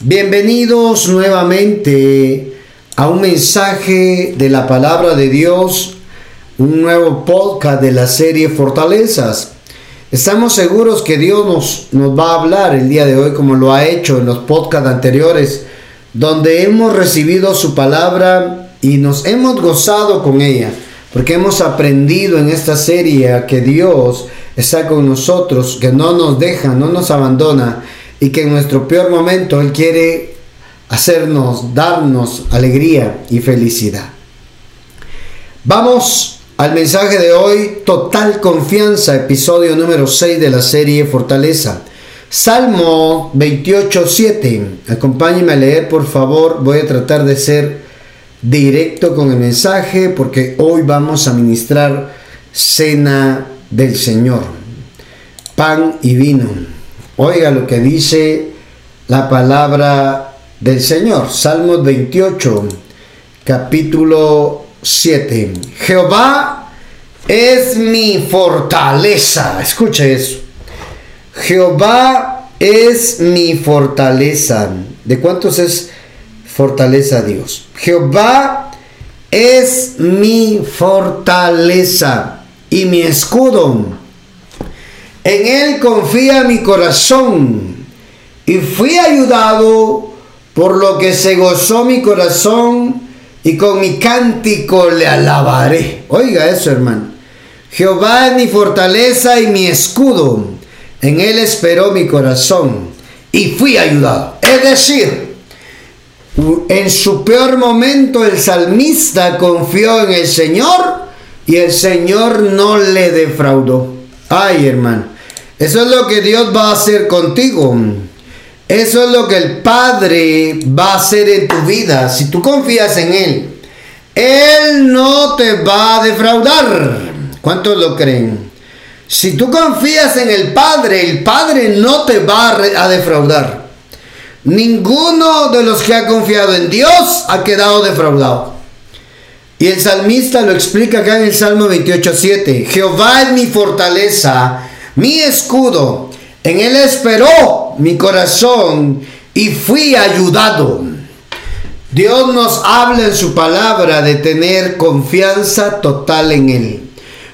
Bienvenidos nuevamente a un mensaje de la palabra de Dios, un nuevo podcast de la serie Fortalezas. Estamos seguros que Dios nos, va a hablar el día de hoy como lo ha hecho en los podcasts anteriores, donde hemos recibido su palabra y nos hemos gozado con ella, porque hemos aprendido en esta serie que Dios está con nosotros, que no nos deja, no nos abandona y que en nuestro peor momento Él quiere hacernos, darnos alegría y felicidad. Vamos al mensaje de hoy, total confianza, episodio número 6 de la serie Fortaleza. Salmo 28, 7. Acompáñenme a leer, por favor. Voy a tratar de ser directo con el mensaje porque hoy vamos a ministrar cena del Señor. Pan y vino. Oiga lo que dice la palabra del Señor. Salmos 28, capítulo 7. Jehová es mi fortaleza. Escuche eso. Jehová es mi fortaleza. ¿De cuántos es fortaleza Dios? Jehová es mi fortaleza y mi escudo en Él confía mi corazón y fui ayudado por lo que se gozó mi corazón y con mi cántico le alabaré. Oiga eso, hermano. Jehová es mi fortaleza y mi escudo. En Él esperó mi corazón y fui ayudado. Es decir, en su peor momento el salmista confió en el Señor y el Señor no le defraudó. Ay, hermano. Eso es lo que Dios va a hacer contigo. Eso es lo que el Padre va a hacer en tu vida. Si tú confías en Él, Él no te va a defraudar. ¿Cuántos lo creen? Si tú confías en el Padre, el Padre no te va a defraudar. Ninguno de los que ha confiado en Dios ha quedado defraudado. Y el salmista lo explica acá en el Salmo 28.7. Jehová es mi fortaleza mi escudo. En él esperó mi corazón y fui ayudado. Dios nos habla en su palabra de tener confianza total en Él.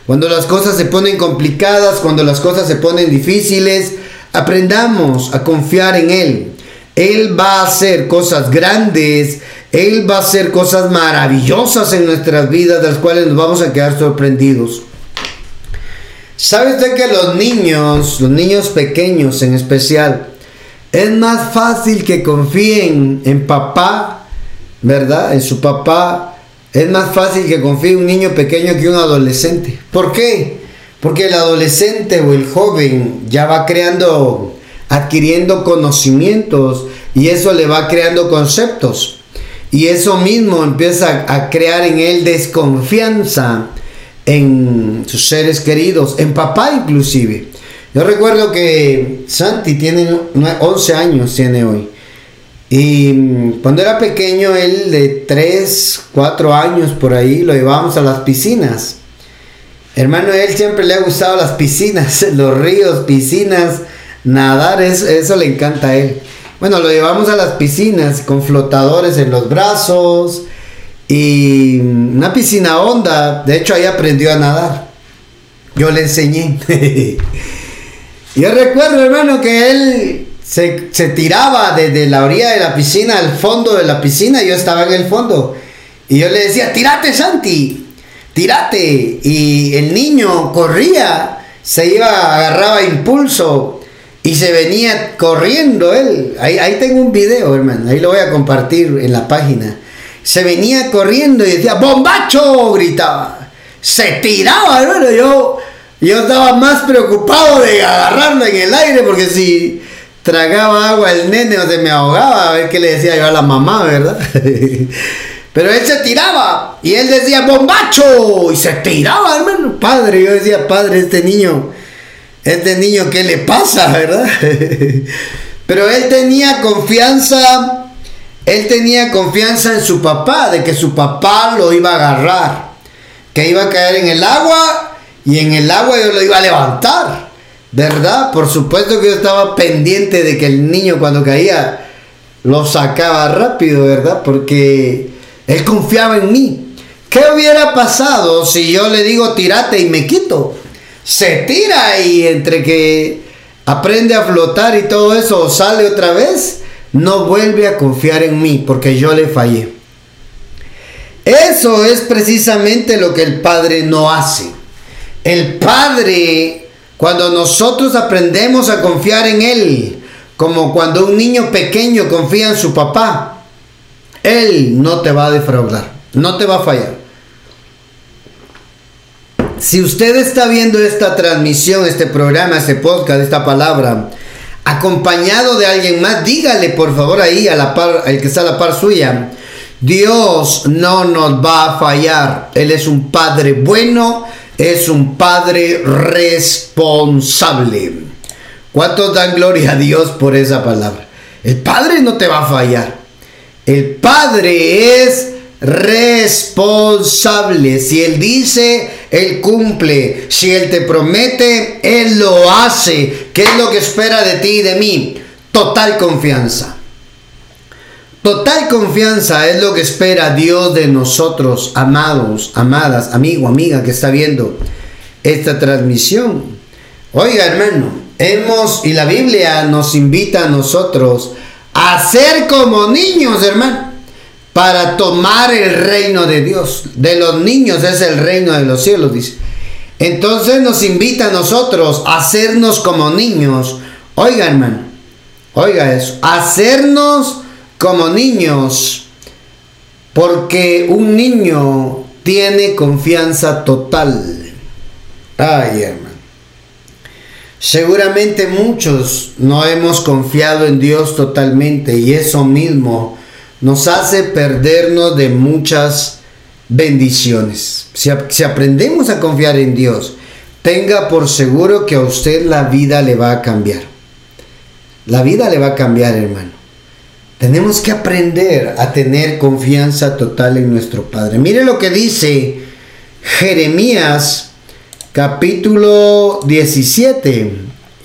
Cuando las cosas se ponen complicadas, cuando las cosas se ponen difíciles, aprendamos a confiar en Él. Él va a hacer cosas grandes, Él va a hacer cosas maravillosas en nuestras vidas, de las cuales nos vamos a quedar sorprendidos. ¿Sabe usted que los niños, los niños pequeños en especial, es más fácil que confíen en papá, ¿verdad? En su papá. Es más fácil que confíe un niño pequeño que un adolescente. ¿Por qué? Porque el adolescente o el joven ya va creando, adquiriendo conocimientos y eso le va creando conceptos. Y eso mismo empieza a crear en él desconfianza en sus seres queridos, en papá inclusive. Yo recuerdo que Santi tiene 11 años, tiene hoy. Y mm, cuando era pequeño, él de 3, 4 años por ahí, lo llevábamos a las piscinas. Hermano, él siempre le ha gustado las piscinas, los ríos, piscinas, nadar, eso, eso le encanta a él. Bueno, lo llevamos a las piscinas con flotadores en los brazos, y una piscina honda, de hecho ahí aprendió a nadar. Yo le enseñé. Yo recuerdo, hermano, que él se, se, tiraba desde la orilla de la piscina al fondo de la piscina, yo estaba en el fondo. Y yo le decía, tírate, Santi, tírate. Y el niño corría, se iba, agarraba impulso y se venía corriendo él. Ahí, ahí tengo un video, hermano, ahí lo voy a compartir en la página se venía corriendo y decía, ¡bombacho! gritaba. Se tiraba, hermano. Yo, yo estaba más preocupado de agarrarlo en el aire porque si tragaba agua el nene o se me ahogaba, a ver qué le decía yo a la mamá, ¿verdad? Pero él se tiraba y él decía, ¡bombacho! Y se tiraba, hermano. Padre, yo decía, padre, este niño, este niño, ¿qué le pasa, verdad? Pero él tenía confianza él tenía confianza en su papá, de que su papá lo iba a agarrar, que iba a caer en el agua y en el agua yo lo iba a levantar. ¿Verdad? Por supuesto que yo estaba pendiente de que el niño cuando caía lo sacaba rápido, ¿verdad? Porque él confiaba en mí. ¿Qué hubiera pasado si yo le digo tirate y me quito? Se tira y entre que aprende a flotar y todo eso sale otra vez, no vuelve a confiar en mí porque yo le fallé. Eso es precisamente lo que el Padre no hace. El Padre, cuando nosotros aprendemos a confiar en Él, como cuando un niño pequeño confía en su papá, Él no te va a defraudar, no te va a fallar. Si usted está viendo esta transmisión, este programa, este podcast, esta palabra, acompañado de alguien más, dígale por favor ahí a la par, al que está a la par suya, Dios no nos va a fallar. Él es un Padre bueno, es un Padre responsable. ¿Cuántos dan gloria a Dios por esa palabra? El Padre no te va a fallar. El Padre es responsable. Si Él dice, Él cumple. Si Él te promete, Él lo hace. ¿Qué es lo que espera de ti y de mí? Total confianza. Total confianza es lo que espera Dios de nosotros, amados, amadas, amigo, amiga que está viendo esta transmisión. Oiga, hermano, hemos, y la Biblia nos invita a nosotros a ser como niños, hermano para tomar el reino de Dios. De los niños es el reino de los cielos, dice. Entonces nos invita a nosotros a hacernos como niños. Oiga, hermano, oiga eso, hacernos como niños, porque un niño tiene confianza total. Ay, hermano. Seguramente muchos no hemos confiado en Dios totalmente y eso mismo nos hace perdernos de muchas bendiciones. Si, aprendemos a confiar en Dios, tenga por seguro que a usted la vida le va a cambiar. La vida le va a cambiar, hermano. Tenemos que aprender a tener confianza total en nuestro Padre. Mire lo que dice Jeremías capítulo 17,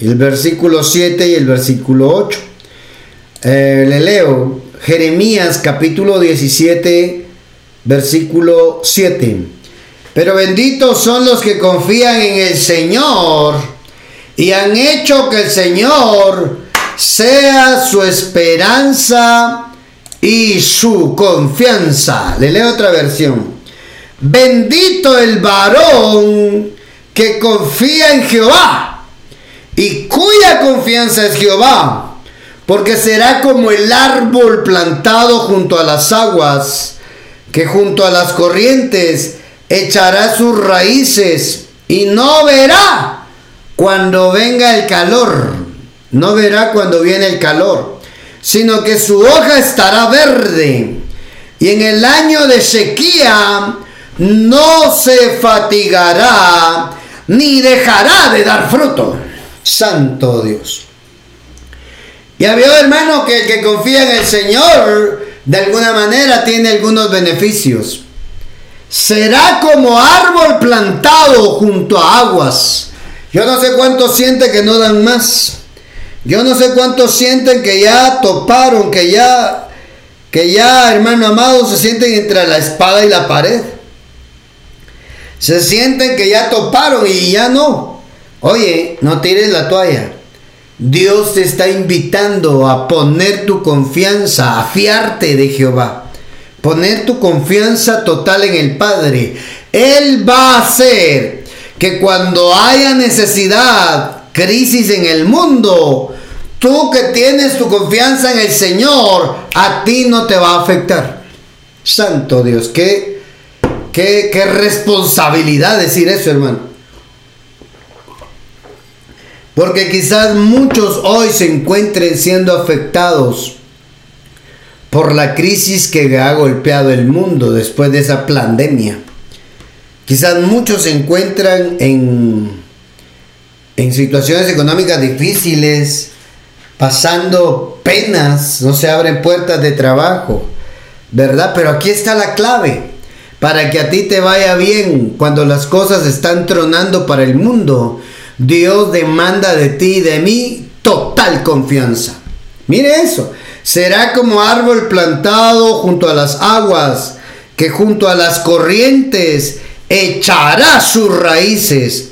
el versículo 7 y el versículo 8. Eh, le leo, Jeremías capítulo 17, versículo 7. Pero benditos son los que confían en el Señor y han hecho que el Señor sea su esperanza y su confianza. Le leo otra versión. Bendito el varón que confía en Jehová y cuya confianza es Jehová porque será como el árbol plantado junto a las aguas, que junto a las corrientes echará sus raíces y no verá cuando venga el calor, no verá cuando viene el calor, sino que su hoja estará verde y en el año de sequía no se fatigará ni dejará de dar fruto. Santo Dios. Ya vio, hermano, que el que confía en el Señor, de alguna manera tiene algunos beneficios. Será como árbol plantado junto a aguas. Yo no sé cuántos sienten que no dan más. Yo no sé cuántos sienten que ya toparon, que ya, que ya, hermano amado, se sienten entre la espada y la pared. Se sienten que ya toparon y ya no. Oye, no tires la toalla. Dios te está invitando a poner tu confianza, a fiarte de Jehová. Poner tu confianza total en el Padre. Él va a hacer que cuando haya necesidad, crisis en el mundo, tú que tienes tu confianza en el Señor, a ti no te va a afectar. Santo Dios, qué, qué, qué responsabilidad decir eso, hermano. Porque quizás muchos hoy se encuentren siendo afectados por la crisis que ha golpeado el mundo después de esa pandemia. Quizás muchos se encuentran en, en situaciones económicas difíciles, pasando penas, no se abren puertas de trabajo, ¿verdad? Pero aquí está la clave. Para que a ti te vaya bien cuando las cosas están tronando para el mundo, Dios demanda de ti y de mí total confianza. Mire eso. Será como árbol plantado junto a las aguas, que junto a las corrientes echará sus raíces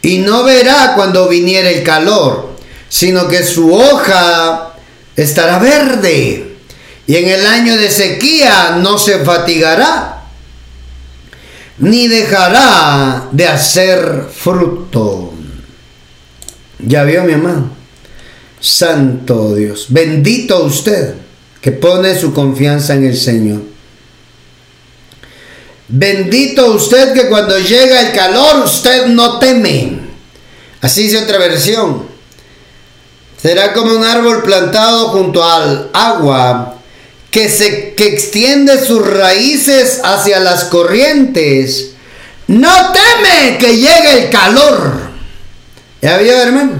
y no verá cuando viniera el calor, sino que su hoja estará verde y en el año de sequía no se fatigará ni dejará de hacer fruto. Ya vio mi amado. Santo Dios. Bendito usted que pone su confianza en el Señor. Bendito usted que cuando llega el calor usted no teme. Así dice otra versión. Será como un árbol plantado junto al agua que, se, que extiende sus raíces hacia las corrientes. No teme que llegue el calor. ¿Ya vio, hermano?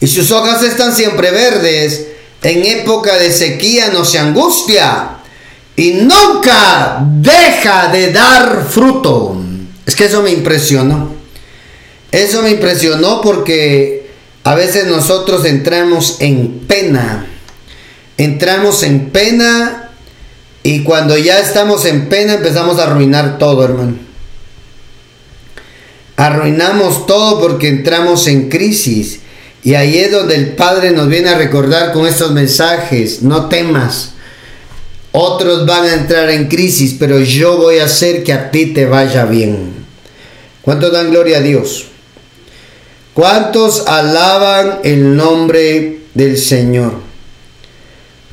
Y sus hojas están siempre verdes. En época de sequía no se angustia. Y nunca deja de dar fruto. Es que eso me impresionó. Eso me impresionó porque a veces nosotros entramos en pena. Entramos en pena y cuando ya estamos en pena empezamos a arruinar todo, hermano. Arruinamos todo porque entramos en crisis. Y ahí es donde el Padre nos viene a recordar con estos mensajes, no temas. Otros van a entrar en crisis, pero yo voy a hacer que a ti te vaya bien. ¿Cuántos dan gloria a Dios? ¿Cuántos alaban el nombre del Señor?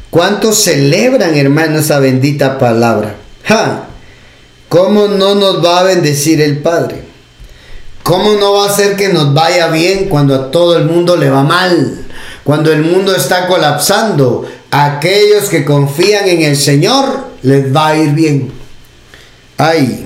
¿Cuántos celebran, hermano, esa bendita palabra? ¡Ja! ¿Cómo no nos va a bendecir el Padre? ¿Cómo no va a ser que nos vaya bien cuando a todo el mundo le va mal? Cuando el mundo está colapsando, aquellos que confían en el Señor les va a ir bien. Ay,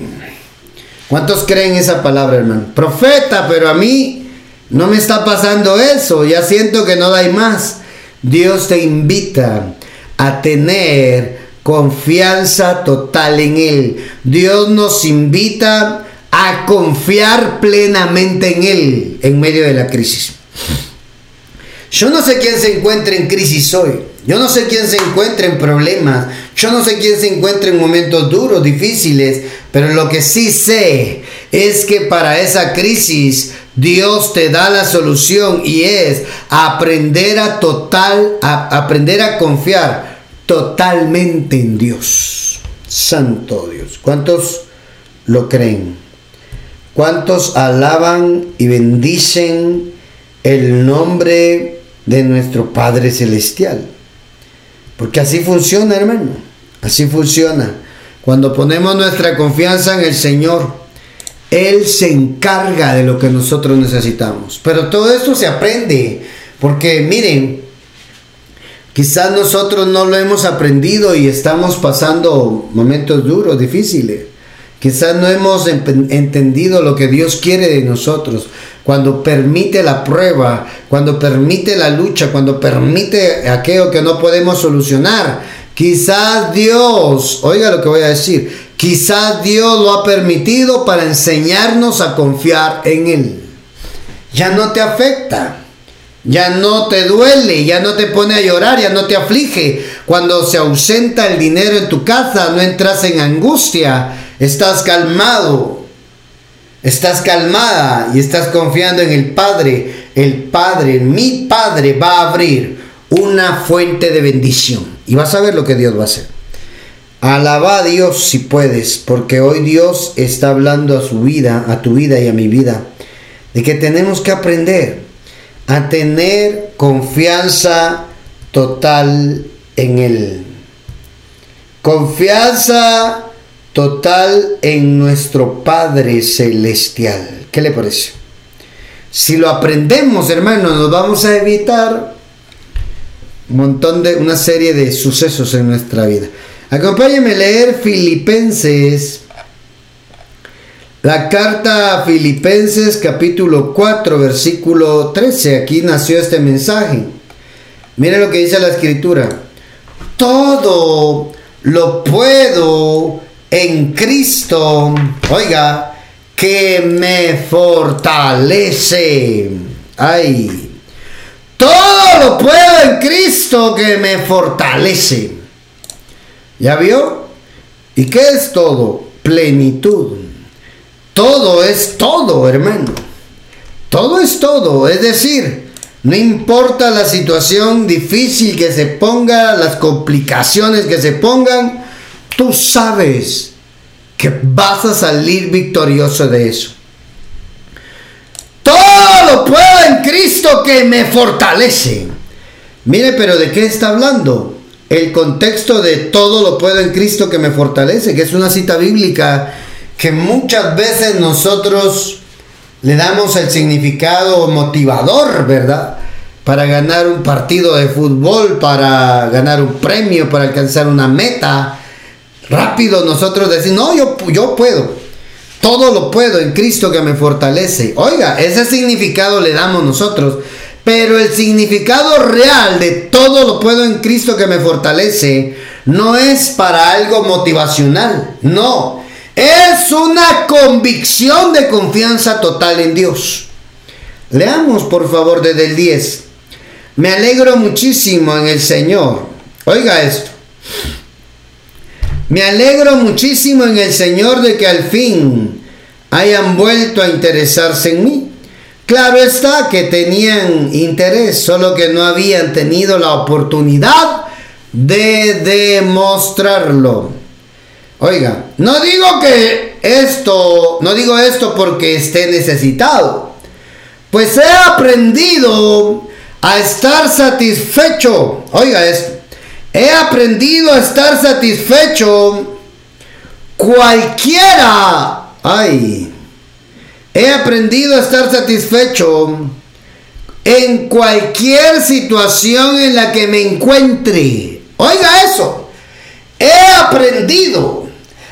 ¿cuántos creen esa palabra, hermano? Profeta, pero a mí no me está pasando eso, ya siento que no hay más. Dios te invita a tener confianza total en Él. Dios nos invita a confiar plenamente en Él en medio de la crisis. Yo no sé quién se encuentra en crisis hoy. Yo no sé quién se encuentra en problemas. Yo no sé quién se encuentra en momentos duros, difíciles. Pero lo que sí sé es que para esa crisis Dios te da la solución y es aprender a total, a aprender a confiar totalmente en Dios. Santo Dios. ¿Cuántos lo creen? ¿Cuántos alaban y bendicen el nombre de nuestro Padre Celestial? Porque así funciona, hermano. Así funciona. Cuando ponemos nuestra confianza en el Señor, Él se encarga de lo que nosotros necesitamos. Pero todo esto se aprende. Porque miren, quizás nosotros no lo hemos aprendido y estamos pasando momentos duros, difíciles. Quizás no hemos entendido lo que Dios quiere de nosotros. Cuando permite la prueba, cuando permite la lucha, cuando permite aquello que no podemos solucionar. Quizás Dios, oiga lo que voy a decir, quizás Dios lo ha permitido para enseñarnos a confiar en Él. Ya no te afecta. Ya no te duele, ya no te pone a llorar, ya no te aflige. Cuando se ausenta el dinero en tu casa, no entras en angustia, estás calmado, estás calmada y estás confiando en el Padre. El Padre, mi Padre va a abrir una fuente de bendición y vas a ver lo que Dios va a hacer. Alaba a Dios si puedes, porque hoy Dios está hablando a su vida, a tu vida y a mi vida, de que tenemos que aprender a tener confianza total en Él. Confianza total en nuestro Padre Celestial. ¿Qué le parece? Si lo aprendemos, hermanos, nos vamos a evitar un montón de una serie de sucesos en nuestra vida. Acompáñenme a leer Filipenses, la carta a Filipenses capítulo 4, versículo 13. Aquí nació este mensaje. Mire lo que dice la escritura. Todo lo puedo en Cristo, oiga, que me fortalece. Ay, Todo lo puedo en Cristo que me fortalece. ¿Ya vio? ¿Y qué es todo? Plenitud. Todo es todo, hermano. Todo es todo. Es decir, no importa la situación difícil que se ponga, las complicaciones que se pongan, tú sabes que vas a salir victorioso de eso. Todo lo puedo en Cristo que me fortalece. Mire, pero ¿de qué está hablando? El contexto de todo lo puedo en Cristo que me fortalece, que es una cita bíblica que muchas veces nosotros le damos el significado motivador, ¿verdad? Para ganar un partido de fútbol, para ganar un premio, para alcanzar una meta. Rápido nosotros decimos, no, yo, yo puedo. Todo lo puedo en Cristo que me fortalece. Oiga, ese significado le damos nosotros. Pero el significado real de todo lo puedo en Cristo que me fortalece no es para algo motivacional. No. Es una convicción de confianza total en Dios. Leamos por favor desde el 10. Me alegro muchísimo en el Señor. Oiga esto. Me alegro muchísimo en el Señor de que al fin hayan vuelto a interesarse en mí. Claro está que tenían interés, solo que no habían tenido la oportunidad de demostrarlo. Oiga, no digo que esto, no digo esto porque esté necesitado, pues he aprendido a estar satisfecho. Oiga esto, he aprendido a estar satisfecho cualquiera. Ay, he aprendido a estar satisfecho en cualquier situación en la que me encuentre. Oiga eso, he aprendido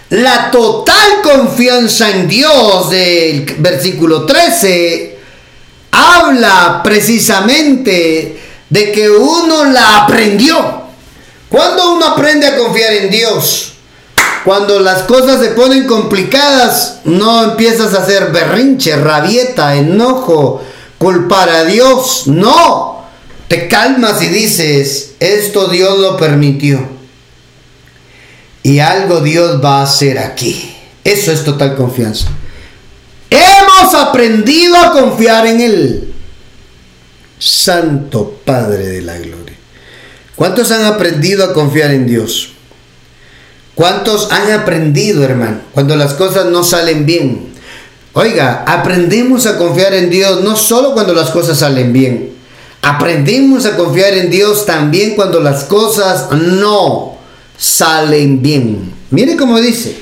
la total confianza en Dios del versículo 13 habla precisamente de que uno la aprendió. Cuando uno aprende a confiar en Dios, cuando las cosas se ponen complicadas, no empiezas a hacer berrinche, rabieta, enojo, culpar a Dios. No, te calmas y dices, esto Dios lo permitió y algo Dios va a hacer aquí. Eso es total confianza. Hemos aprendido a confiar en Él. Santo Padre de la Gloria. ¿Cuántos han aprendido a confiar en Dios? ¿Cuántos han aprendido, hermano, cuando las cosas no salen bien? Oiga, aprendemos a confiar en Dios no solo cuando las cosas salen bien. Aprendemos a confiar en Dios también cuando las cosas no salen bien. Mire cómo dice.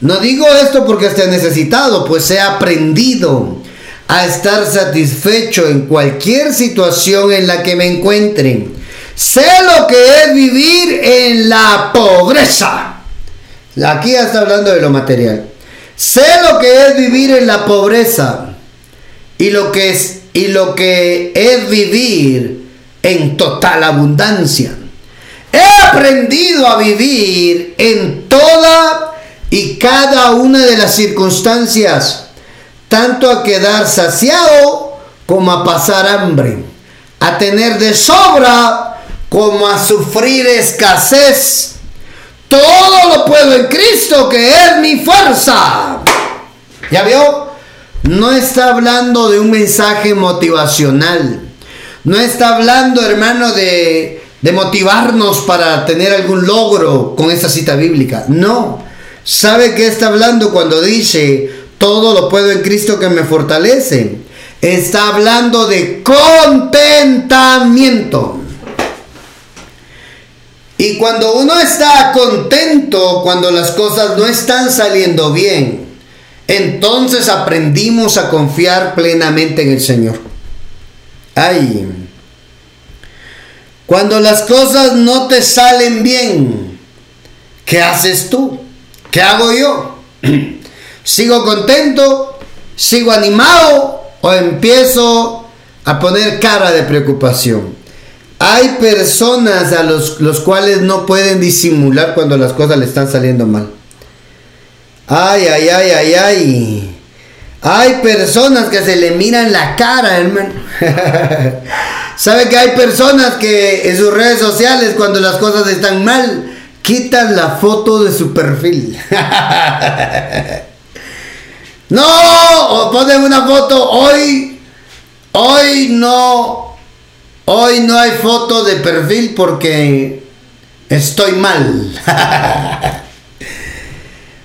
No digo esto porque esté necesitado, pues he aprendido a estar satisfecho en cualquier situación en la que me encuentren. Sé lo que es vivir en la pobreza. Aquí está hablando de lo material. Sé lo que es vivir en la pobreza y lo que es y lo que es vivir en total abundancia. He aprendido a vivir en toda y cada una de las circunstancias, tanto a quedar saciado como a pasar hambre, a tener de sobra como a sufrir escasez. Todo lo puedo en Cristo que es mi fuerza. ¿Ya vio? No está hablando de un mensaje motivacional. No está hablando, hermano, de de motivarnos para tener algún logro con esta cita bíblica. No. ¿Sabe qué está hablando cuando dice, todo lo puedo en Cristo que me fortalece? Está hablando de contentamiento. Y cuando uno está contento, cuando las cosas no están saliendo bien, entonces aprendimos a confiar plenamente en el Señor. Ay, cuando las cosas no te salen bien, ¿qué haces tú? ¿Qué hago yo? ¿Sigo contento? ¿Sigo animado? ¿O empiezo a poner cara de preocupación? Hay personas a los, los cuales no pueden disimular cuando las cosas le están saliendo mal. Ay, ay, ay, ay, ay. Hay personas que se le miran la cara, hermano. ¿Sabe que hay personas que en sus redes sociales, cuando las cosas están mal, quitan la foto de su perfil? no, ponen una foto hoy, hoy no, hoy no hay foto de perfil porque estoy mal.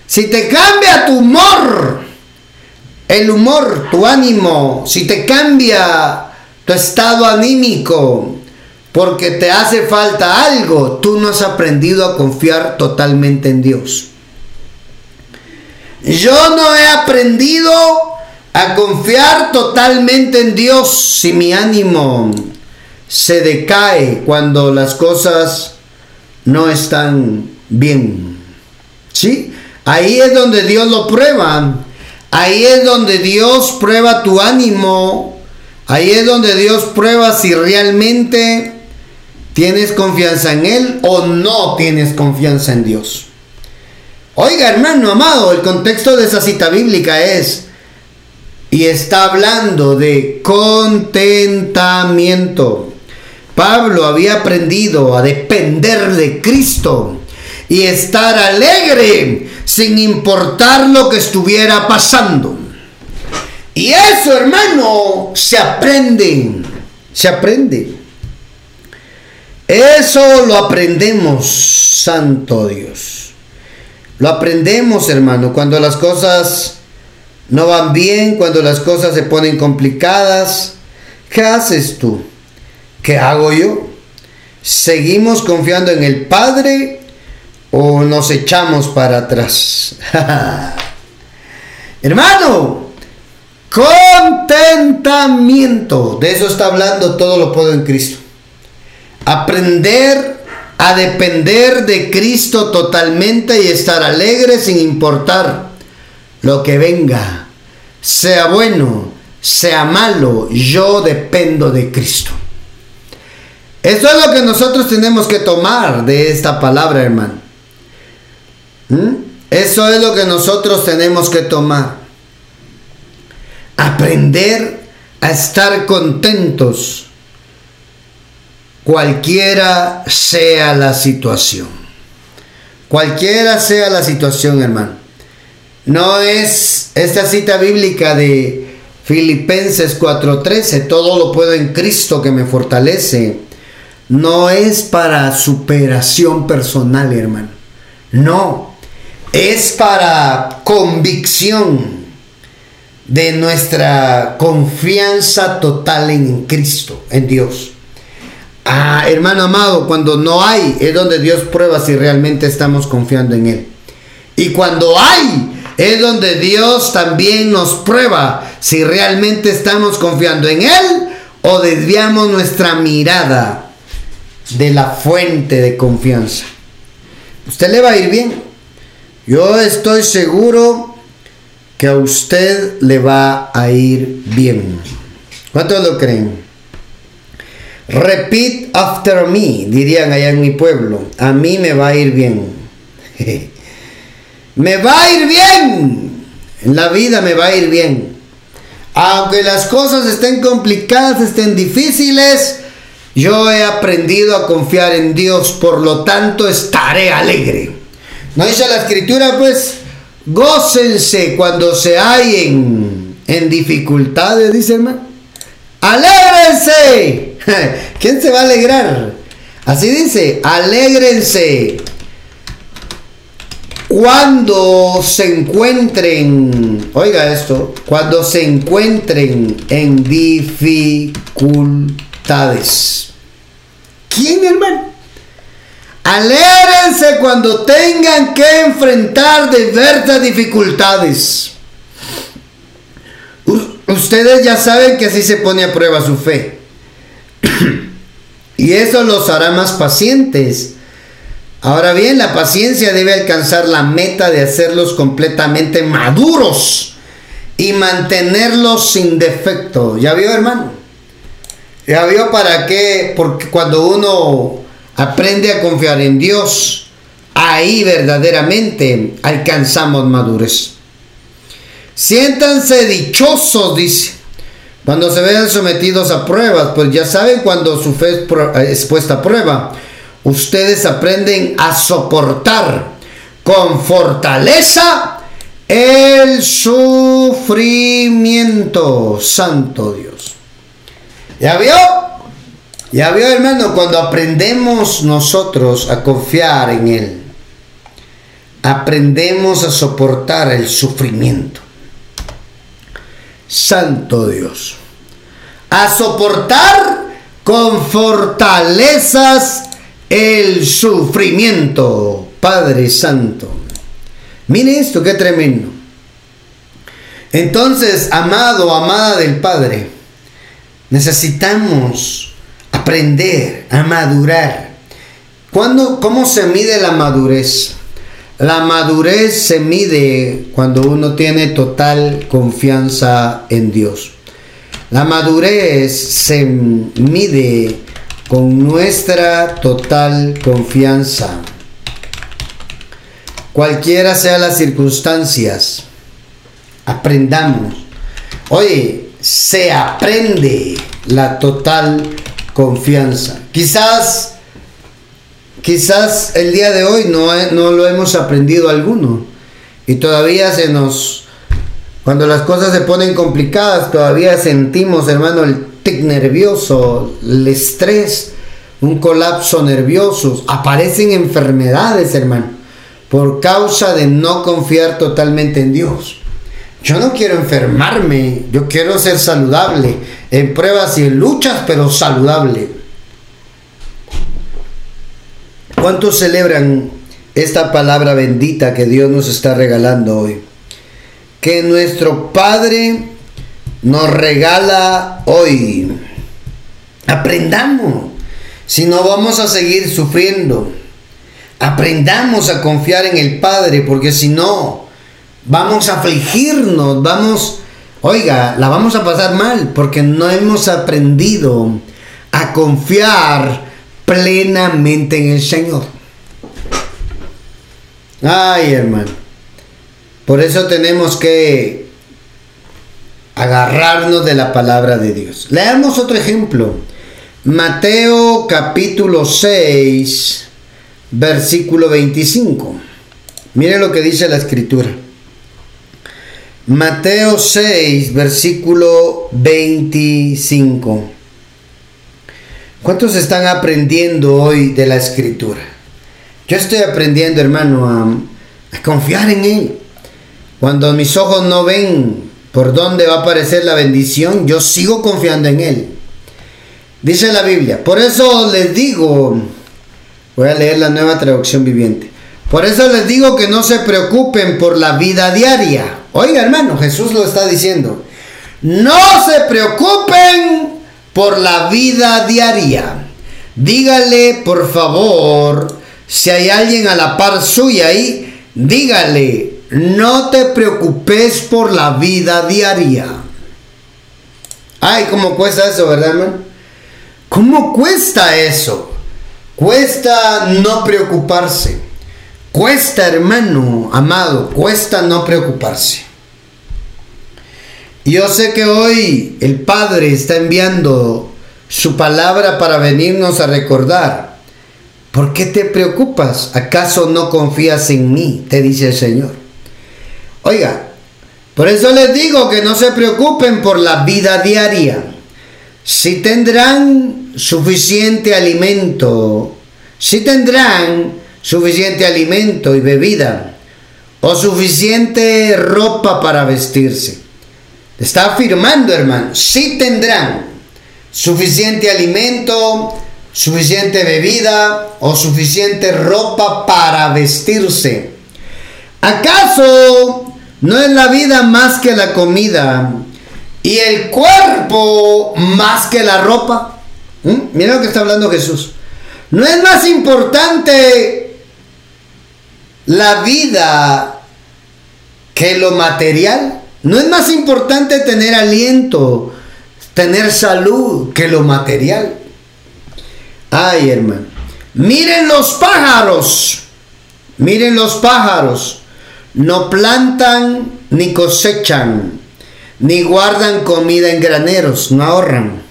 si te cambia tu humor, el humor, tu ánimo, si te cambia tu estado anímico, porque te hace falta algo, tú no has aprendido a confiar totalmente en Dios. Yo no he aprendido a confiar totalmente en Dios si mi ánimo se decae cuando las cosas no están bien. ¿Sí? Ahí es donde Dios lo prueba. Ahí es donde Dios prueba tu ánimo. Ahí es donde Dios prueba si realmente tienes confianza en Él o no tienes confianza en Dios. Oiga, hermano amado, el contexto de esa cita bíblica es, y está hablando de contentamiento. Pablo había aprendido a depender de Cristo y estar alegre sin importar lo que estuviera pasando. Y eso, hermano, se aprende, se aprende. Eso lo aprendemos, Santo Dios. Lo aprendemos, hermano, cuando las cosas no van bien, cuando las cosas se ponen complicadas. ¿Qué haces tú? ¿Qué hago yo? ¿Seguimos confiando en el Padre o nos echamos para atrás? Hermano, contentamiento. De eso está hablando todo lo puedo en Cristo. Aprender a depender de Cristo totalmente y estar alegre sin importar lo que venga. Sea bueno, sea malo, yo dependo de Cristo. Eso es lo que nosotros tenemos que tomar de esta palabra, hermano. ¿Mm? Eso es lo que nosotros tenemos que tomar. Aprender a estar contentos, cualquiera sea la situación. Cualquiera sea la situación, hermano. No es esta cita bíblica de Filipenses 4:13, todo lo puedo en Cristo que me fortalece no es para superación personal, hermano. No, es para convicción de nuestra confianza total en Cristo, en Dios. Ah, hermano amado, cuando no hay, es donde Dios prueba si realmente estamos confiando en Él. Y cuando hay, es donde Dios también nos prueba si realmente estamos confiando en Él o desviamos nuestra mirada de la fuente de confianza. Usted le va a ir bien. Yo estoy seguro que a usted le va a ir bien. ¿Cuántos lo creen? Repeat after me, dirían allá en mi pueblo. A mí me va a ir bien. me va a ir bien. En la vida me va a ir bien. Aunque las cosas estén complicadas, estén difíciles, yo he aprendido a confiar en Dios, por lo tanto estaré alegre. ¿No dice la escritura? Pues gócense cuando se hallen en dificultades, dice hermano. Alégrense. ¿Quién se va a alegrar? Así dice, alégrense cuando se encuentren, oiga esto, cuando se encuentren en dificultades. ¿Quién, hermano? Alégrense cuando tengan que enfrentar diversas dificultades. ustedes ya saben que así se pone a prueba su fe. y eso los hará más pacientes. Ahora bien, la paciencia debe alcanzar la meta de hacerlos completamente maduros y mantenerlos sin defecto. ¿Ya vio, hermano? Ya vio para qué, porque cuando uno aprende a confiar en Dios, ahí verdaderamente alcanzamos madurez. Siéntanse dichosos, dice, Cuando se vean sometidos a pruebas, pues ya saben cuando su fe es puesta a prueba. Ustedes aprenden a soportar con fortaleza el sufrimiento. Santo Dios. ¿Ya vio? Ya vio, hermano, cuando aprendemos nosotros a confiar en Él, aprendemos a soportar el sufrimiento. Santo Dios. A soportar con fortalezas el sufrimiento. Padre Santo. Mire esto, qué tremendo. Entonces, amado, amada del Padre, necesitamos aprender a madurar. ¿Cuándo, ¿Cómo se mide la madurez? La madurez se mide cuando uno tiene total confianza en Dios. La madurez se mide con nuestra total confianza. Cualquiera sea las circunstancias, aprendamos. Oye, se aprende la total confianza. Quizás, quizás el día de hoy no, no lo hemos aprendido alguno. Y todavía se nos, cuando las cosas se ponen complicadas, todavía sentimos, hermano, el tic nervioso, el estrés, un colapso nervioso. Aparecen enfermedades, hermano por causa de no confiar totalmente en Dios. Yo no quiero enfermarme, yo quiero ser saludable, en pruebas y en luchas, pero saludable. ¿Cuántos celebran esta palabra bendita que Dios nos está regalando hoy? Que nuestro Padre nos regala hoy. Aprendamos, si no vamos a seguir sufriendo. Aprendamos a confiar en el Padre, porque si no, vamos a afligirnos, vamos, oiga, la vamos a pasar mal, porque no hemos aprendido a confiar plenamente en el Señor. Ay, hermano. Por eso tenemos que agarrarnos de la palabra de Dios. Leamos otro ejemplo. Mateo capítulo 6 versículo 25. Mire lo que dice la escritura. Mateo 6, versículo 25. ¿Cuántos están aprendiendo hoy de la escritura? Yo estoy aprendiendo, hermano, a, a confiar en Él. Cuando mis ojos no ven por dónde va a aparecer la bendición, yo sigo confiando en Él. Dice la Biblia, por eso les digo, Voy a leer la nueva traducción viviente. Por eso les digo que no se preocupen por la vida diaria. Oiga hermano, Jesús lo está diciendo. No se preocupen por la vida diaria. Dígale, por favor, si hay alguien a la par suya ahí, dígale, no te preocupes por la vida diaria. Ay, ¿cómo cuesta eso, verdad, hermano? ¿Cómo cuesta eso? Cuesta no preocuparse. Cuesta, hermano, amado, cuesta no preocuparse. Yo sé que hoy el Padre está enviando su palabra para venirnos a recordar. ¿Por qué te preocupas? ¿Acaso no confías en mí? Te dice el Señor. Oiga, por eso les digo que no se preocupen por la vida diaria. Si tendrán suficiente alimento, si tendrán suficiente alimento y bebida, o suficiente ropa para vestirse. Está afirmando, hermano, si tendrán suficiente alimento, suficiente bebida o suficiente ropa para vestirse. ¿Acaso no es la vida más que la comida y el cuerpo más que la ropa? ¿Mm? Mira lo que está hablando Jesús. No es más importante la vida que lo material. No es más importante tener aliento, tener salud que lo material. Ay, hermano. Miren los pájaros. Miren los pájaros. No plantan ni cosechan, ni guardan comida en graneros, no ahorran.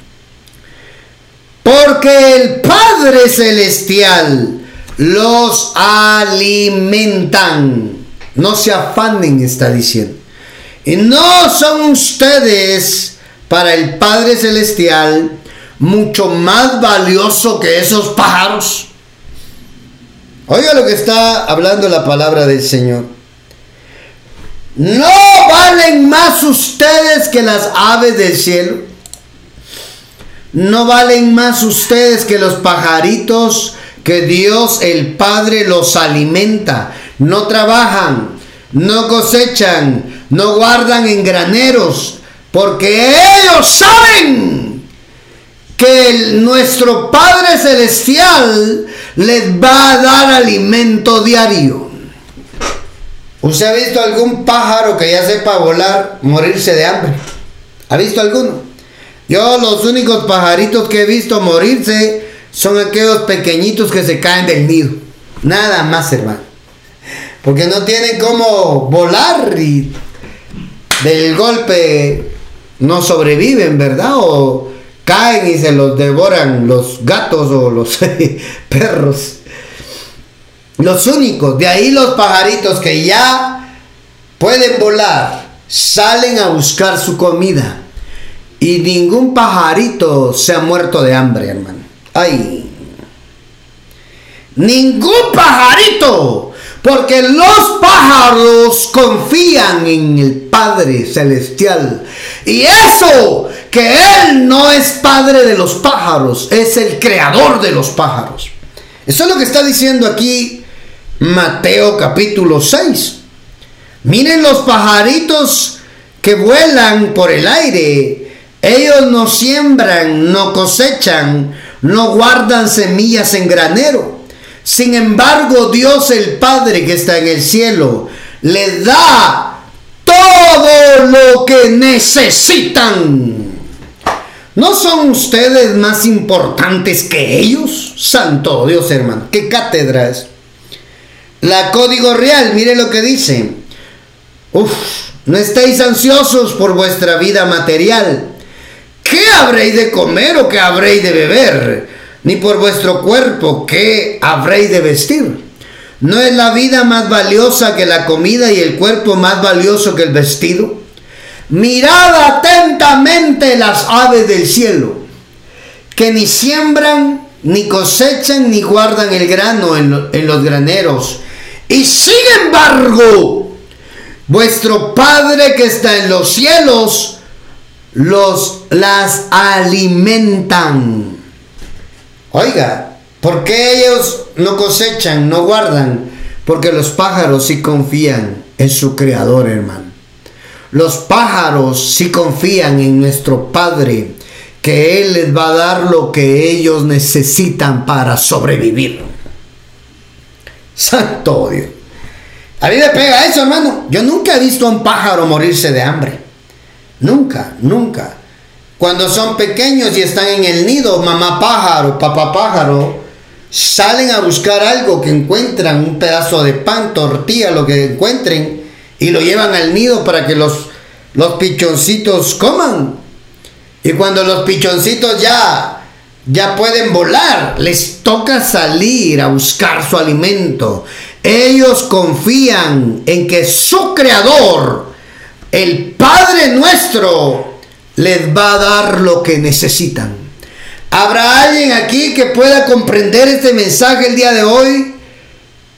Porque el Padre Celestial los alimentan. No se afanen, está diciendo. Y no son ustedes para el Padre Celestial mucho más valioso que esos pájaros. Oiga lo que está hablando la palabra del Señor. No valen más ustedes que las aves del cielo. No valen más ustedes que los pajaritos que Dios el Padre los alimenta. No trabajan, no cosechan, no guardan en graneros, porque ellos saben que nuestro Padre Celestial les va a dar alimento diario. ¿Usted ha visto algún pájaro que ya sepa volar morirse de hambre? ¿Ha visto alguno? Yo los únicos pajaritos que he visto morirse son aquellos pequeñitos que se caen del nido. Nada más, hermano. Porque no tienen cómo volar y del golpe no sobreviven, ¿verdad? O caen y se los devoran los gatos o los perros. Los únicos, de ahí los pajaritos que ya pueden volar, salen a buscar su comida. Y ningún pajarito se ha muerto de hambre, hermano. Ay. Ningún pajarito. Porque los pájaros confían en el Padre Celestial. Y eso, que Él no es Padre de los pájaros, es el creador de los pájaros. Eso es lo que está diciendo aquí Mateo capítulo 6. Miren los pajaritos que vuelan por el aire. Ellos no siembran, no cosechan, no guardan semillas en granero. Sin embargo, Dios el Padre que está en el cielo les da todo lo que necesitan. ¿No son ustedes más importantes que ellos? Santo Dios, hermano. ¿Qué cátedra es? La código real, mire lo que dice. Uf, no estéis ansiosos por vuestra vida material. ¿Qué habréis de comer o qué habréis de beber? Ni por vuestro cuerpo, ¿qué habréis de vestir? ¿No es la vida más valiosa que la comida y el cuerpo más valioso que el vestido? Mirad atentamente las aves del cielo, que ni siembran, ni cosechan, ni guardan el grano en, en los graneros y sin embargo, vuestro Padre que está en los cielos, los las alimentan. Oiga, ¿por qué ellos no cosechan, no guardan? Porque los pájaros sí confían en su creador, hermano. Los pájaros sí confían en nuestro Padre, que Él les va a dar lo que ellos necesitan para sobrevivir. Santo Dios. A mí me pega eso, hermano. Yo nunca he visto a un pájaro morirse de hambre. Nunca, nunca. Cuando son pequeños y están en el nido, mamá pájaro, papá pájaro, salen a buscar algo que encuentran, un pedazo de pan, tortilla, lo que encuentren, y lo llevan al nido para que los, los pichoncitos coman. Y cuando los pichoncitos ya ya pueden volar, les toca salir a buscar su alimento. Ellos confían en que su creador, el Padre nuestro, les va a dar lo que necesitan. ¿Habrá alguien aquí que pueda comprender este mensaje el día de hoy?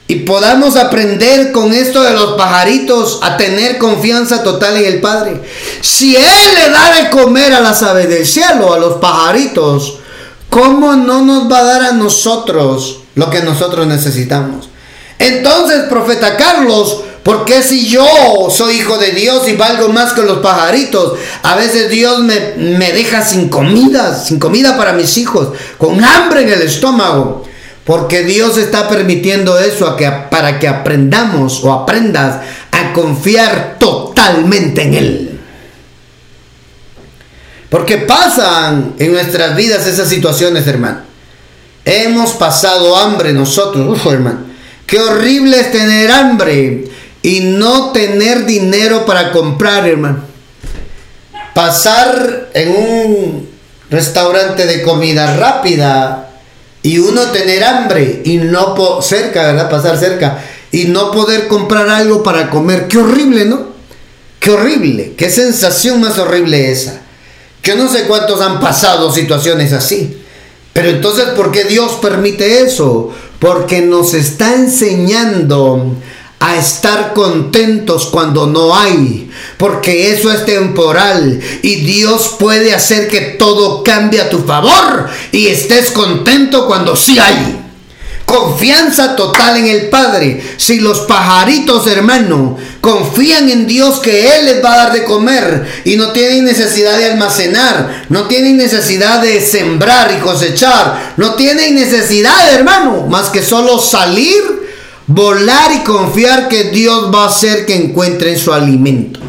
Y podamos aprender con esto de los pajaritos a tener confianza total en el Padre. Si Él le da de comer a las aves del cielo, a los pajaritos, ¿cómo no nos va a dar a nosotros lo que nosotros necesitamos? Entonces, profeta Carlos, ¿por qué si yo soy hijo de Dios y valgo más que los pajaritos? A veces Dios me, me deja sin comida, sin comida para mis hijos, con hambre en el estómago. Porque Dios está permitiendo eso para que aprendamos o aprendas a confiar totalmente en Él. Porque pasan en nuestras vidas esas situaciones, hermano. Hemos pasado hambre nosotros, uf, hermano. Qué horrible es tener hambre y no tener dinero para comprar, hermano. pasar en un restaurante de comida rápida y uno tener hambre y no cerca, ¿verdad? Pasar cerca y no poder comprar algo para comer. Qué horrible, ¿no? Qué horrible. Qué sensación más horrible esa. Yo no sé cuántos han pasado situaciones así. Pero entonces, ¿por qué Dios permite eso? Porque nos está enseñando a estar contentos cuando no hay, porque eso es temporal y Dios puede hacer que todo cambie a tu favor y estés contento cuando sí hay. Confianza total en el Padre. Si los pajaritos, hermano, confían en Dios que Él les va a dar de comer y no tienen necesidad de almacenar, no tienen necesidad de sembrar y cosechar, no tienen necesidad, hermano, más que solo salir volar y confiar que Dios va a hacer que encuentren su alimento.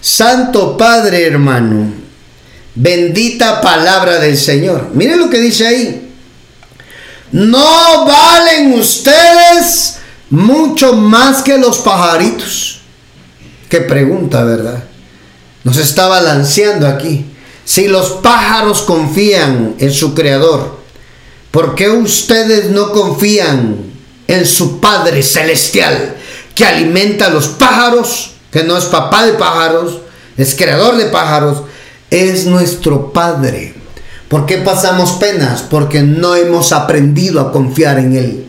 Santo Padre hermano, bendita palabra del Señor. Miren lo que dice ahí. No valen ustedes mucho más que los pajaritos. Qué pregunta, ¿verdad? Nos está balanceando aquí. Si los pájaros confían en su creador, ¿Por qué ustedes no confían en su Padre Celestial que alimenta a los pájaros, que no es papá de pájaros, es creador de pájaros, es nuestro Padre? ¿Por qué pasamos penas? Porque no hemos aprendido a confiar en Él.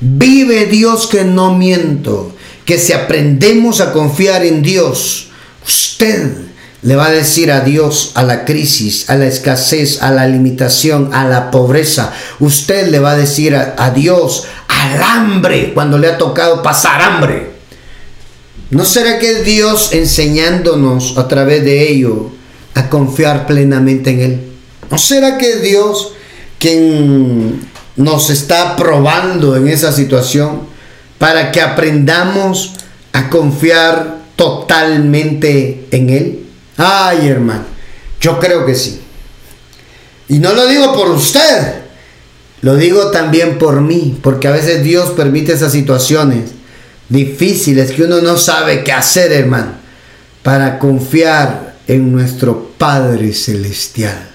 Vive Dios que no miento, que si aprendemos a confiar en Dios, usted le va a decir adiós a la crisis, a la escasez, a la limitación, a la pobreza. Usted le va a decir adiós al hambre cuando le ha tocado pasar hambre. ¿No será que Dios enseñándonos a través de ello a confiar plenamente en Él? ¿No será que Dios quien nos está probando en esa situación para que aprendamos a confiar totalmente en Él? Ay, hermano, yo creo que sí. Y no lo digo por usted, lo digo también por mí, porque a veces Dios permite esas situaciones difíciles que uno no sabe qué hacer, hermano, para confiar en nuestro Padre Celestial.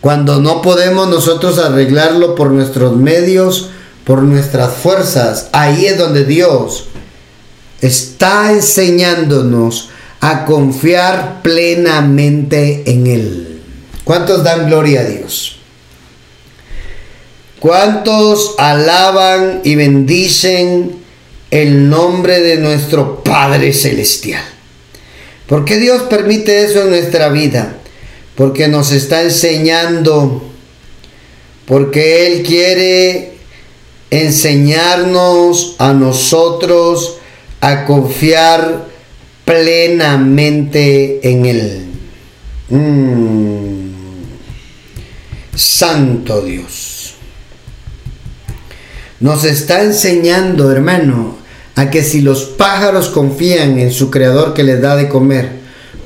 Cuando no podemos nosotros arreglarlo por nuestros medios, por nuestras fuerzas, ahí es donde Dios está enseñándonos a confiar plenamente en Él. ¿Cuántos dan gloria a Dios? ¿Cuántos alaban y bendicen el nombre de nuestro Padre Celestial? ¿Por qué Dios permite eso en nuestra vida? Porque nos está enseñando, porque Él quiere enseñarnos a nosotros a confiar plenamente en Él. Mm. Santo Dios. Nos está enseñando, hermano, a que si los pájaros confían en su creador que les da de comer,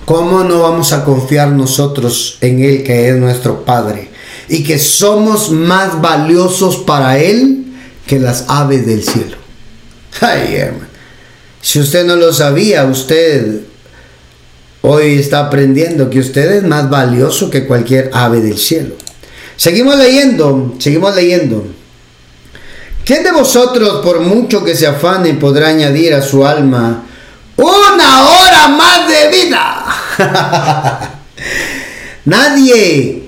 ¿cómo no vamos a confiar nosotros en Él que es nuestro Padre? Y que somos más valiosos para Él que las aves del cielo. Ay, hermano. Si usted no lo sabía, usted hoy está aprendiendo que usted es más valioso que cualquier ave del cielo. Seguimos leyendo, seguimos leyendo. ¿Quién de vosotros, por mucho que se afane, podrá añadir a su alma una hora más de vida? Nadie.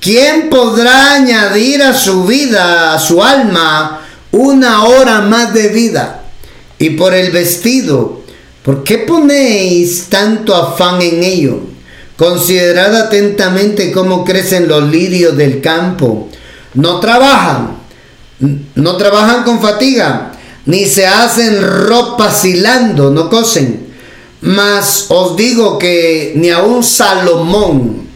¿Quién podrá añadir a su vida, a su alma, una hora más de vida? Y por el vestido. ¿Por qué ponéis tanto afán en ello? Considerad atentamente cómo crecen los lirios del campo. No trabajan, no trabajan con fatiga, ni se hacen ropa hilando, no cosen. Mas os digo que ni aun Salomón,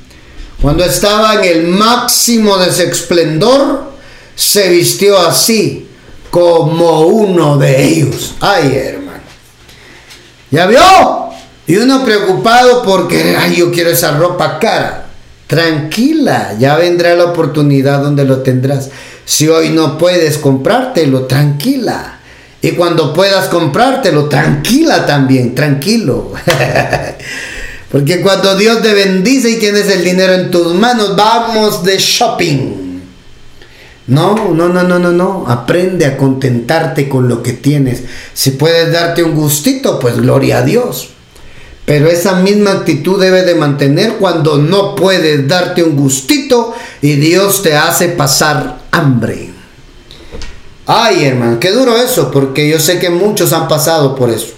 cuando estaba en el máximo de su esplendor, se vistió así como uno de ellos. Ay, hermano. ¿Ya vio? Y uno preocupado porque, ay, yo quiero esa ropa cara. Tranquila, ya vendrá la oportunidad donde lo tendrás. Si hoy no puedes comprártelo, tranquila. Y cuando puedas comprártelo, tranquila también, tranquilo. Porque cuando Dios te bendice y tienes el dinero en tus manos, vamos de shopping. No, no, no, no, no, no. Aprende a contentarte con lo que tienes. Si puedes darte un gustito, pues gloria a Dios. Pero esa misma actitud debe de mantener cuando no puedes darte un gustito y Dios te hace pasar hambre. Ay, hermano, qué duro eso, porque yo sé que muchos han pasado por eso.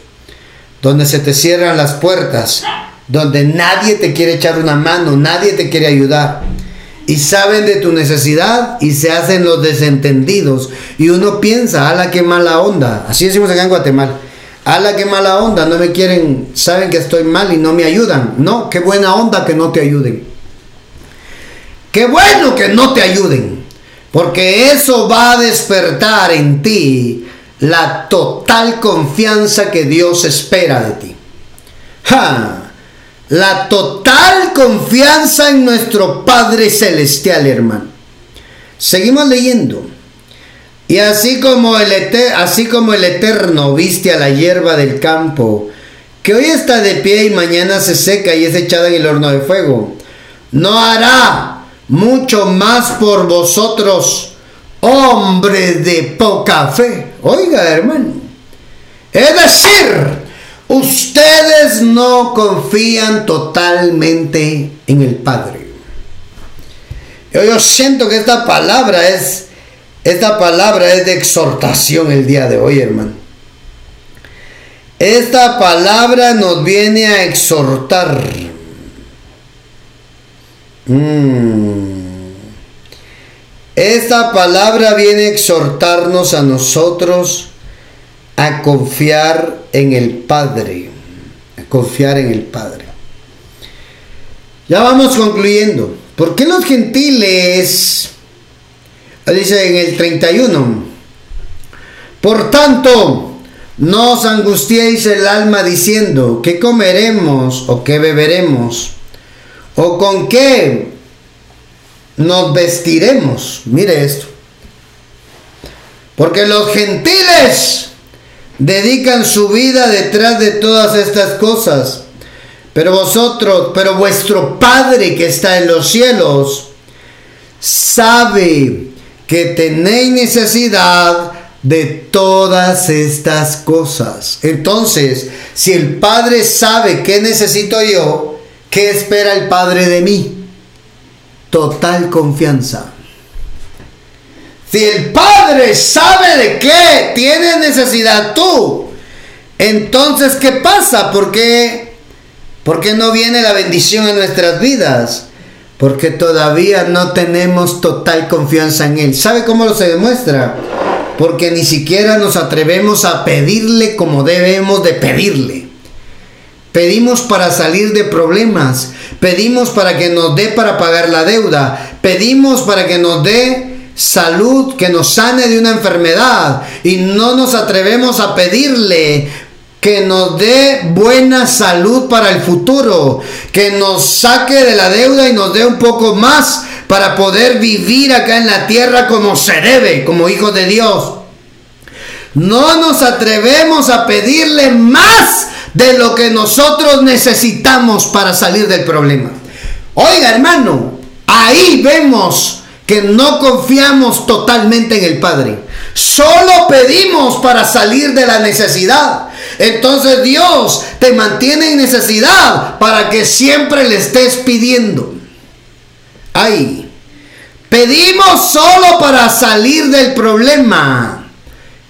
Donde se te cierran las puertas, donde nadie te quiere echar una mano, nadie te quiere ayudar. Y saben de tu necesidad y se hacen los desentendidos. Y uno piensa, ala, qué mala onda. Así decimos acá en Guatemala ala qué mala onda, no me quieren, saben que estoy mal y no me ayudan. No, qué buena onda que no te ayuden. Qué bueno que no te ayuden, porque eso va a despertar en ti la total confianza que Dios espera de ti. La total confianza en nuestro Padre Celestial, hermano. Seguimos leyendo. Y así como, el así como el Eterno viste a la hierba del campo, que hoy está de pie y mañana se seca y es echada en el horno de fuego, no hará mucho más por vosotros, hombres de poca fe. Oiga, hermano. Es decir, ustedes no confían totalmente en el Padre. Yo siento que esta palabra es esta palabra es de exhortación el día de hoy, hermano. Esta palabra nos viene a exhortar. Mm. Esta palabra viene a exhortarnos a nosotros a confiar en el Padre. A confiar en el Padre. Ya vamos concluyendo. ¿Por qué los gentiles dice en el 31. Por tanto, no os angustiéis el alma diciendo, ¿qué comeremos o qué beberemos? ¿O con qué nos vestiremos? Mire esto. Porque los gentiles dedican su vida detrás de todas estas cosas. Pero vosotros, pero vuestro Padre que está en los cielos, sabe que tenéis necesidad de todas estas cosas. Entonces, si el Padre sabe qué necesito yo, ¿qué espera el Padre de mí? Total confianza. Si el Padre sabe de qué tienes necesidad tú, entonces, ¿qué pasa? ¿Por qué, ¿Por qué no viene la bendición en nuestras vidas? porque todavía no tenemos total confianza en Él. ¿Sabe cómo lo se demuestra? Porque ni siquiera nos atrevemos a pedirle como debemos de pedirle. Pedimos para salir de problemas, pedimos para que nos dé para pagar la deuda, pedimos para que nos dé salud, que nos sane de una enfermedad y no nos atrevemos a pedirle que nos dé buena salud para el futuro, que nos saque de la deuda y nos dé un poco más para poder vivir acá en la tierra como se debe, como hijos de Dios. No nos atrevemos a pedirle más de lo que nosotros necesitamos para salir del problema. Oiga hermano, ahí vemos que no confiamos totalmente en el Padre. Solo pedimos para salir de la necesidad. Entonces Dios te mantiene en necesidad para que siempre le estés pidiendo. Ay, pedimos solo para salir del problema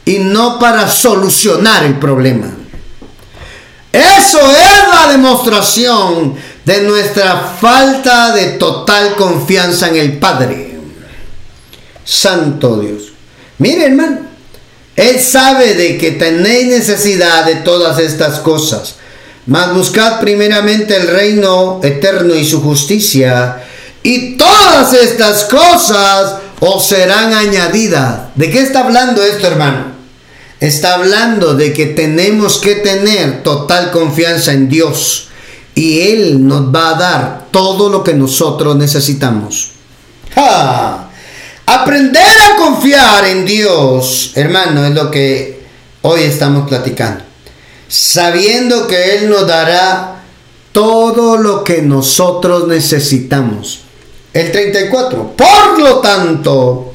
y no para solucionar el problema. Eso es la demostración de nuestra falta de total confianza en el Padre. Santo Dios. Mire, hermano, él sabe de que tenéis necesidad de todas estas cosas. Mas buscad primeramente el reino eterno y su justicia, y todas estas cosas os serán añadidas. ¿De qué está hablando esto, hermano? Está hablando de que tenemos que tener total confianza en Dios y Él nos va a dar todo lo que nosotros necesitamos. ¡Ja! Aprender a confiar en Dios, hermano, es lo que hoy estamos platicando. Sabiendo que Él nos dará todo lo que nosotros necesitamos. El 34. Por lo tanto,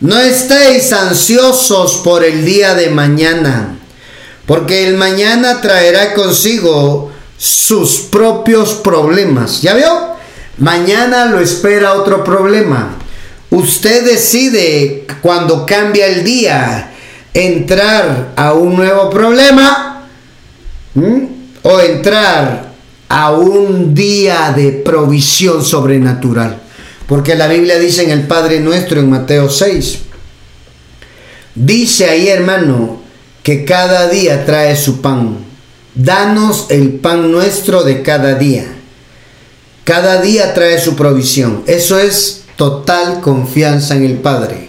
no estéis ansiosos por el día de mañana, porque el mañana traerá consigo sus propios problemas. ¿Ya vio? Mañana lo espera otro problema. Usted decide cuando cambia el día entrar a un nuevo problema o entrar a un día de provisión sobrenatural. Porque la Biblia dice en el Padre Nuestro en Mateo 6, dice ahí hermano que cada día trae su pan. Danos el pan nuestro de cada día. Cada día trae su provisión. Eso es total confianza en el Padre.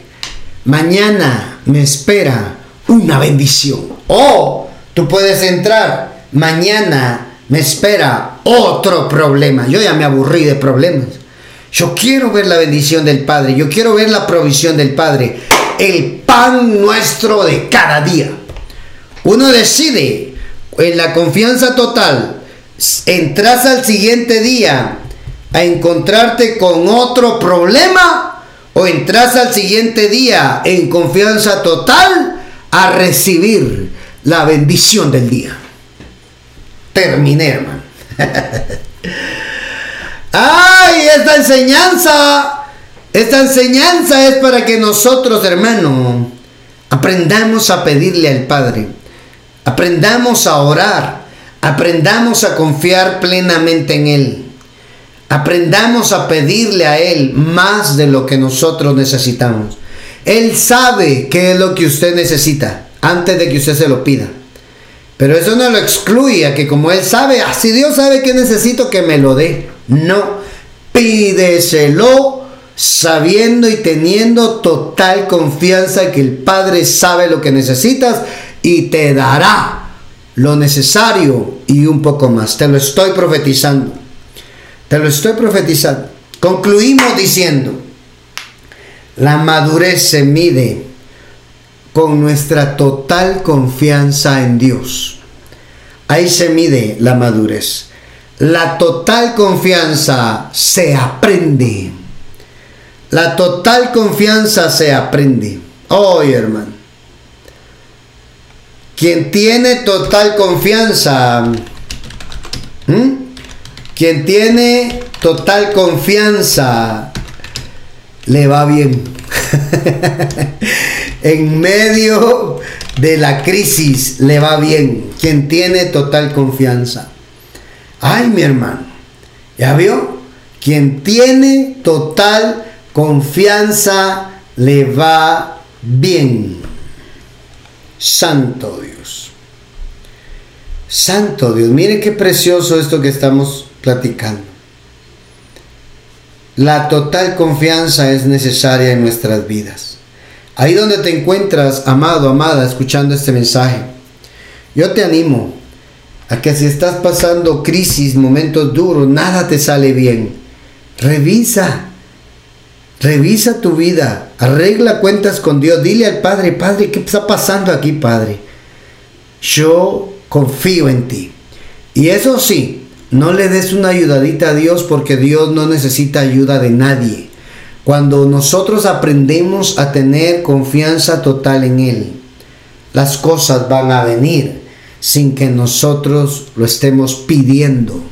Mañana me espera una bendición. O tú puedes entrar. Mañana me espera otro problema. Yo ya me aburrí de problemas. Yo quiero ver la bendición del Padre. Yo quiero ver la provisión del Padre. El pan nuestro de cada día. Uno decide en la confianza total. Entras al siguiente día a encontrarte con otro problema o entras al siguiente día en confianza total a recibir la bendición del día. Terminé, hermano. ¡Ay! Esta enseñanza, esta enseñanza es para que nosotros, hermano, aprendamos a pedirle al Padre, aprendamos a orar, aprendamos a confiar plenamente en Él, aprendamos a pedirle a Él más de lo que nosotros necesitamos. Él sabe qué es lo que usted necesita antes de que usted se lo pida. Pero eso no lo excluye a que como Él sabe, ah, si Dios sabe que necesito que me lo dé. No, pídeselo sabiendo y teniendo total confianza que el Padre sabe lo que necesitas y te dará lo necesario y un poco más. Te lo estoy profetizando. Te lo estoy profetizando. Concluimos diciendo, la madurez se mide con nuestra total confianza en Dios. Ahí se mide la madurez. La total confianza se aprende. La total confianza se aprende. Oh, hermano. Quien tiene total confianza, quien tiene total confianza, le va bien. en medio de la crisis le va bien. Quien tiene total confianza. Ay, mi hermano. ¿Ya vio? Quien tiene total confianza le va bien. Santo Dios. Santo Dios. Mire qué precioso esto que estamos platicando. La total confianza es necesaria en nuestras vidas. Ahí donde te encuentras, amado, amada, escuchando este mensaje, yo te animo a que si estás pasando crisis, momentos duros, nada te sale bien, revisa, revisa tu vida, arregla cuentas con Dios, dile al Padre, Padre, ¿qué está pasando aquí, Padre? Yo confío en ti. Y eso sí, no le des una ayudadita a Dios porque Dios no necesita ayuda de nadie. Cuando nosotros aprendemos a tener confianza total en Él, las cosas van a venir sin que nosotros lo estemos pidiendo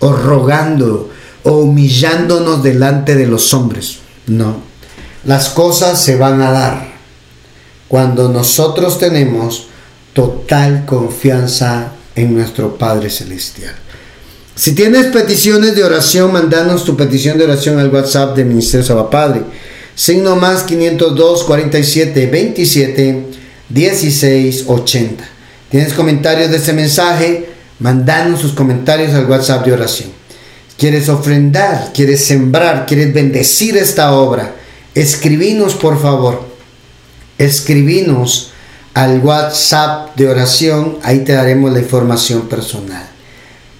o rogando o humillándonos delante de los hombres. No, las cosas se van a dar cuando nosotros tenemos total confianza en nuestro Padre Celestial. Si tienes peticiones de oración, mandanos tu petición de oración al WhatsApp de Ministerio Saba Padre. Signo más 502 47 27 16 80. ¿Tienes comentarios de este mensaje? Mandanos sus comentarios al WhatsApp de oración. ¿Quieres ofrendar? ¿Quieres sembrar? ¿Quieres bendecir esta obra? Escribinos por favor. Escribinos al WhatsApp de oración. Ahí te daremos la información personal.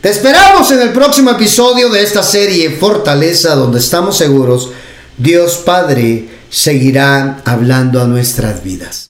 Te esperamos en el próximo episodio de esta serie Fortaleza, donde estamos seguros Dios Padre seguirá hablando a nuestras vidas.